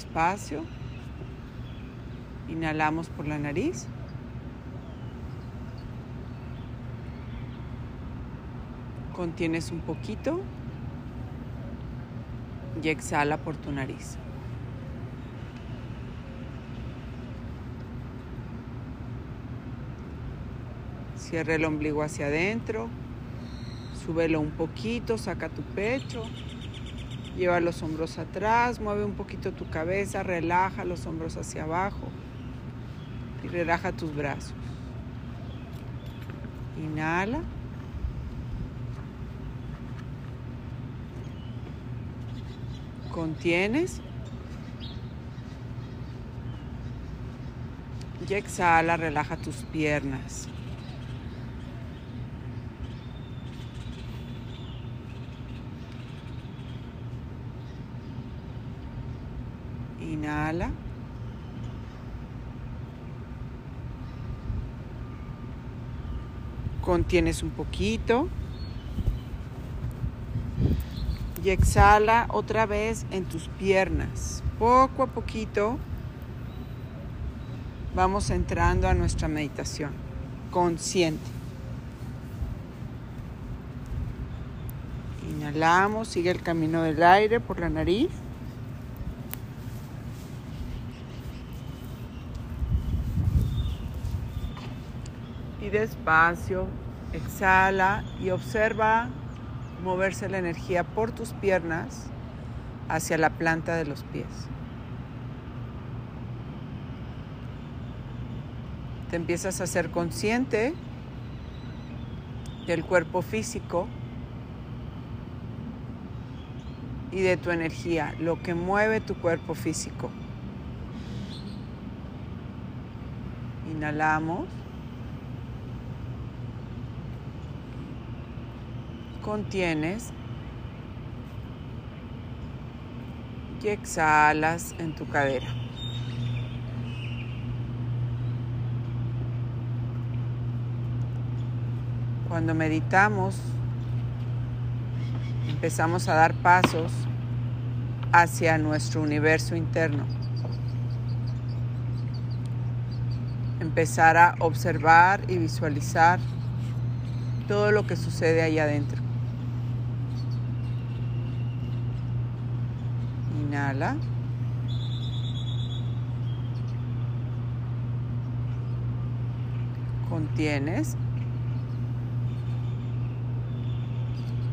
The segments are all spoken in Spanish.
despacio. Inhalamos por la nariz. Contienes un poquito y exhala por tu nariz. Cierra el ombligo hacia adentro, súbelo un poquito, saca tu pecho, lleva los hombros atrás, mueve un poquito tu cabeza, relaja los hombros hacia abajo y relaja tus brazos. Inhala. Contienes. Y exhala, relaja tus piernas. Inhala. Contienes un poquito. Y exhala otra vez en tus piernas. Poco a poquito vamos entrando a nuestra meditación consciente. Inhalamos, sigue el camino del aire por la nariz. Despacio, exhala y observa moverse la energía por tus piernas hacia la planta de los pies. Te empiezas a ser consciente del cuerpo físico y de tu energía, lo que mueve tu cuerpo físico. Inhalamos. Contienes y exhalas en tu cadera. Cuando meditamos, empezamos a dar pasos hacia nuestro universo interno. Empezar a observar y visualizar todo lo que sucede ahí adentro. Inhala. Contienes.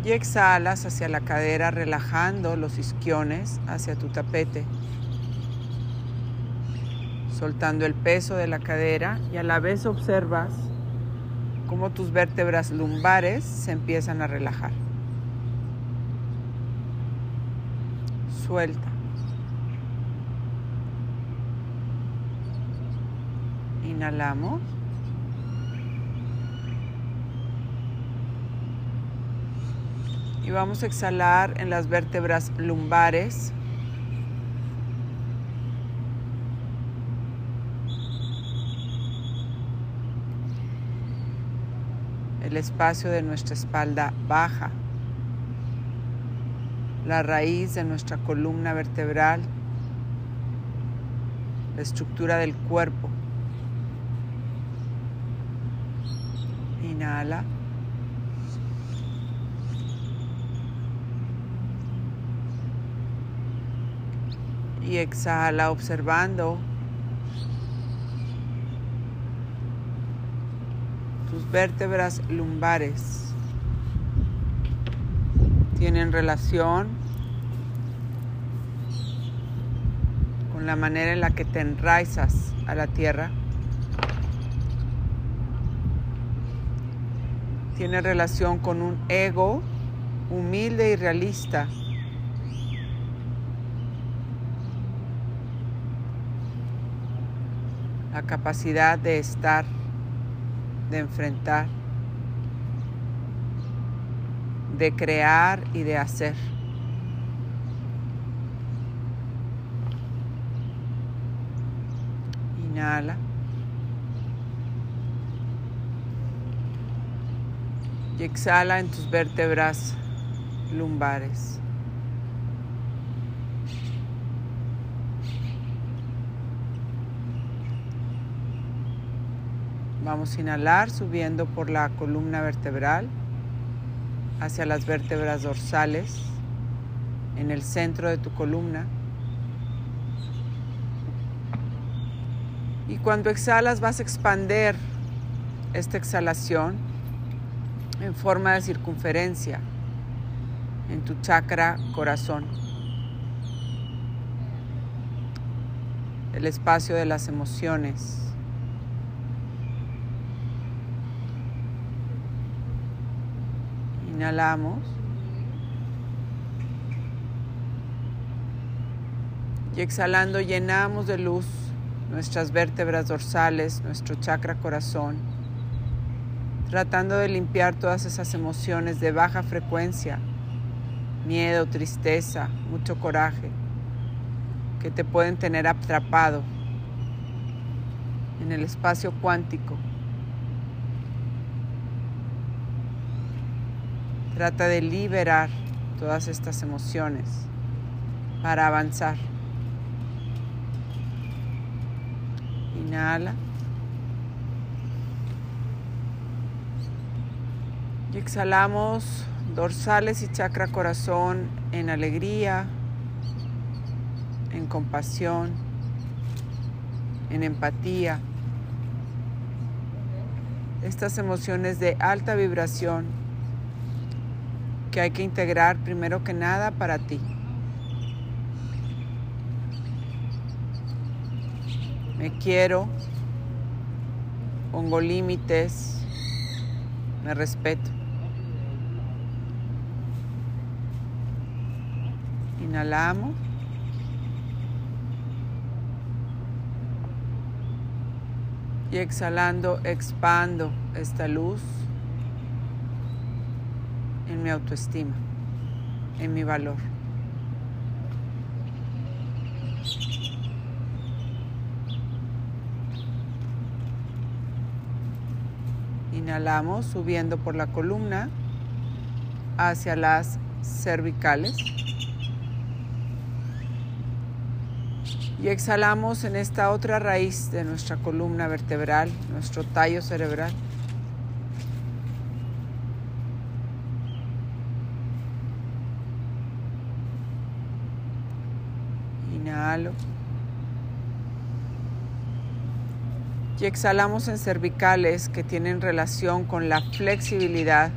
Y exhalas hacia la cadera relajando los isquiones hacia tu tapete. Soltando el peso de la cadera y a la vez observas cómo tus vértebras lumbares se empiezan a relajar. Suelta. Inhalamos. Y vamos a exhalar en las vértebras lumbares. El espacio de nuestra espalda baja. La raíz de nuestra columna vertebral. La estructura del cuerpo. Inhala. y exhala observando tus vértebras lumbares. Tienen relación con la manera en la que te enraizas a la tierra. Tiene relación con un ego humilde y realista la capacidad de estar, de enfrentar, de crear y de hacer. Inhala. y exhala en tus vértebras lumbares. Vamos a inhalar subiendo por la columna vertebral hacia las vértebras dorsales en el centro de tu columna. Y cuando exhalas vas a expander esta exhalación en forma de circunferencia en tu chakra corazón. El espacio de las emociones. Inhalamos. Y exhalando llenamos de luz nuestras vértebras dorsales, nuestro chakra corazón, tratando de limpiar todas esas emociones de baja frecuencia, miedo, tristeza, mucho coraje, que te pueden tener atrapado en el espacio cuántico. Trata de liberar todas estas emociones para avanzar. Inhala. Y exhalamos dorsales y chakra corazón en alegría, en compasión, en empatía. Estas emociones de alta vibración que hay que integrar primero que nada para ti. me quiero, pongo límites, me respeto. Inhalamos. Y exhalando, expando esta luz en mi autoestima, en mi valor. Inhalamos subiendo por la columna hacia las cervicales. Y exhalamos en esta otra raíz de nuestra columna vertebral, nuestro tallo cerebral. Inhalo. y exhalamos en cervicales que tienen relación con la flexibilidad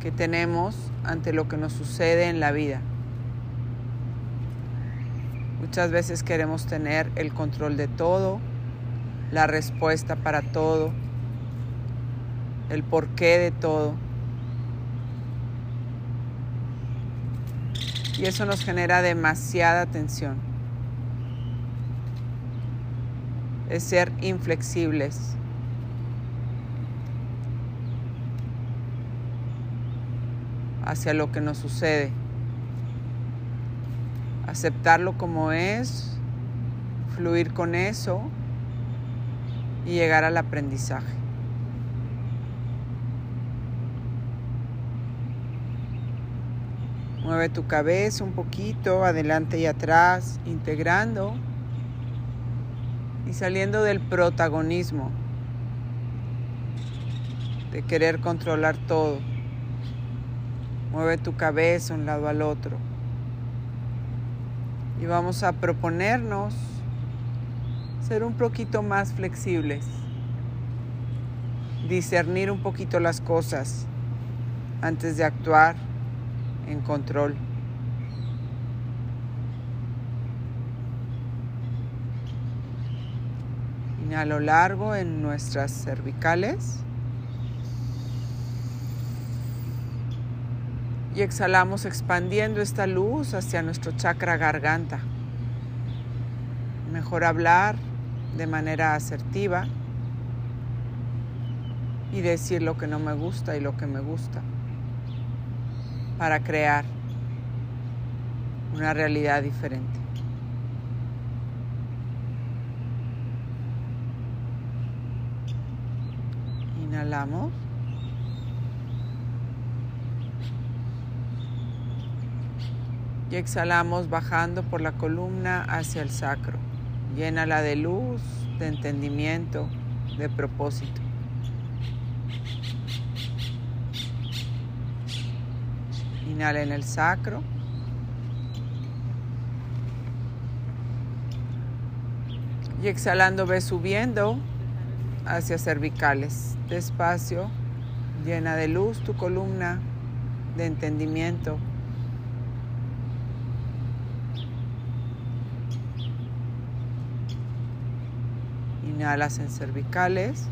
que tenemos ante lo que nos sucede en la vida. Muchas veces queremos tener el control de todo, la respuesta para todo, el porqué de todo. Y eso nos genera demasiada tensión. es ser inflexibles. hacia lo que nos sucede. Aceptarlo como es, fluir con eso y llegar al aprendizaje. Mueve tu cabeza un poquito, adelante y atrás, integrando y saliendo del protagonismo, de querer controlar todo. Mueve tu cabeza un lado al otro. Y vamos a proponernos ser un poquito más flexibles, discernir un poquito las cosas antes de actuar en control. a lo largo en nuestras cervicales. Y exhalamos expandiendo esta luz hacia nuestro chakra garganta. Mejor hablar de manera asertiva y decir lo que no me gusta y lo que me gusta para crear una realidad diferente. Inhalamos. Y exhalamos bajando por la columna hacia el sacro. Llénala de luz, de entendimiento, de propósito. Inhala en el sacro. Y exhalando ve subiendo hacia cervicales. Despacio, llena de luz tu columna de entendimiento. Inhalas en cervicales.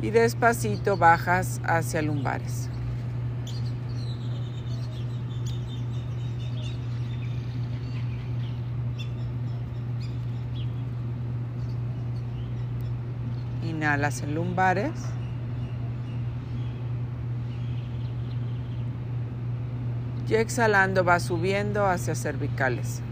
Y despacito bajas hacia lumbares. Inhalas en lumbares. Y exhalando va subiendo hacia cervicales.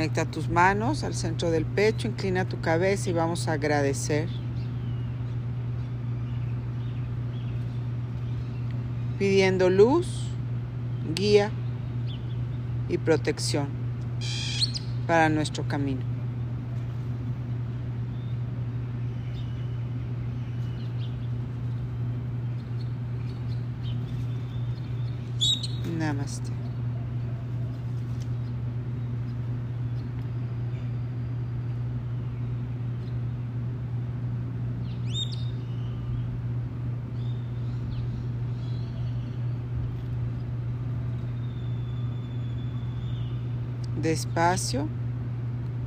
Conecta tus manos al centro del pecho, inclina tu cabeza y vamos a agradecer. Pidiendo luz, guía y protección para nuestro camino. Namaste. Despacio,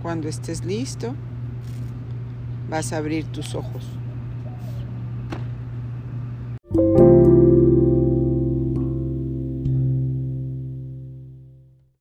cuando estés listo, vas a abrir tus ojos.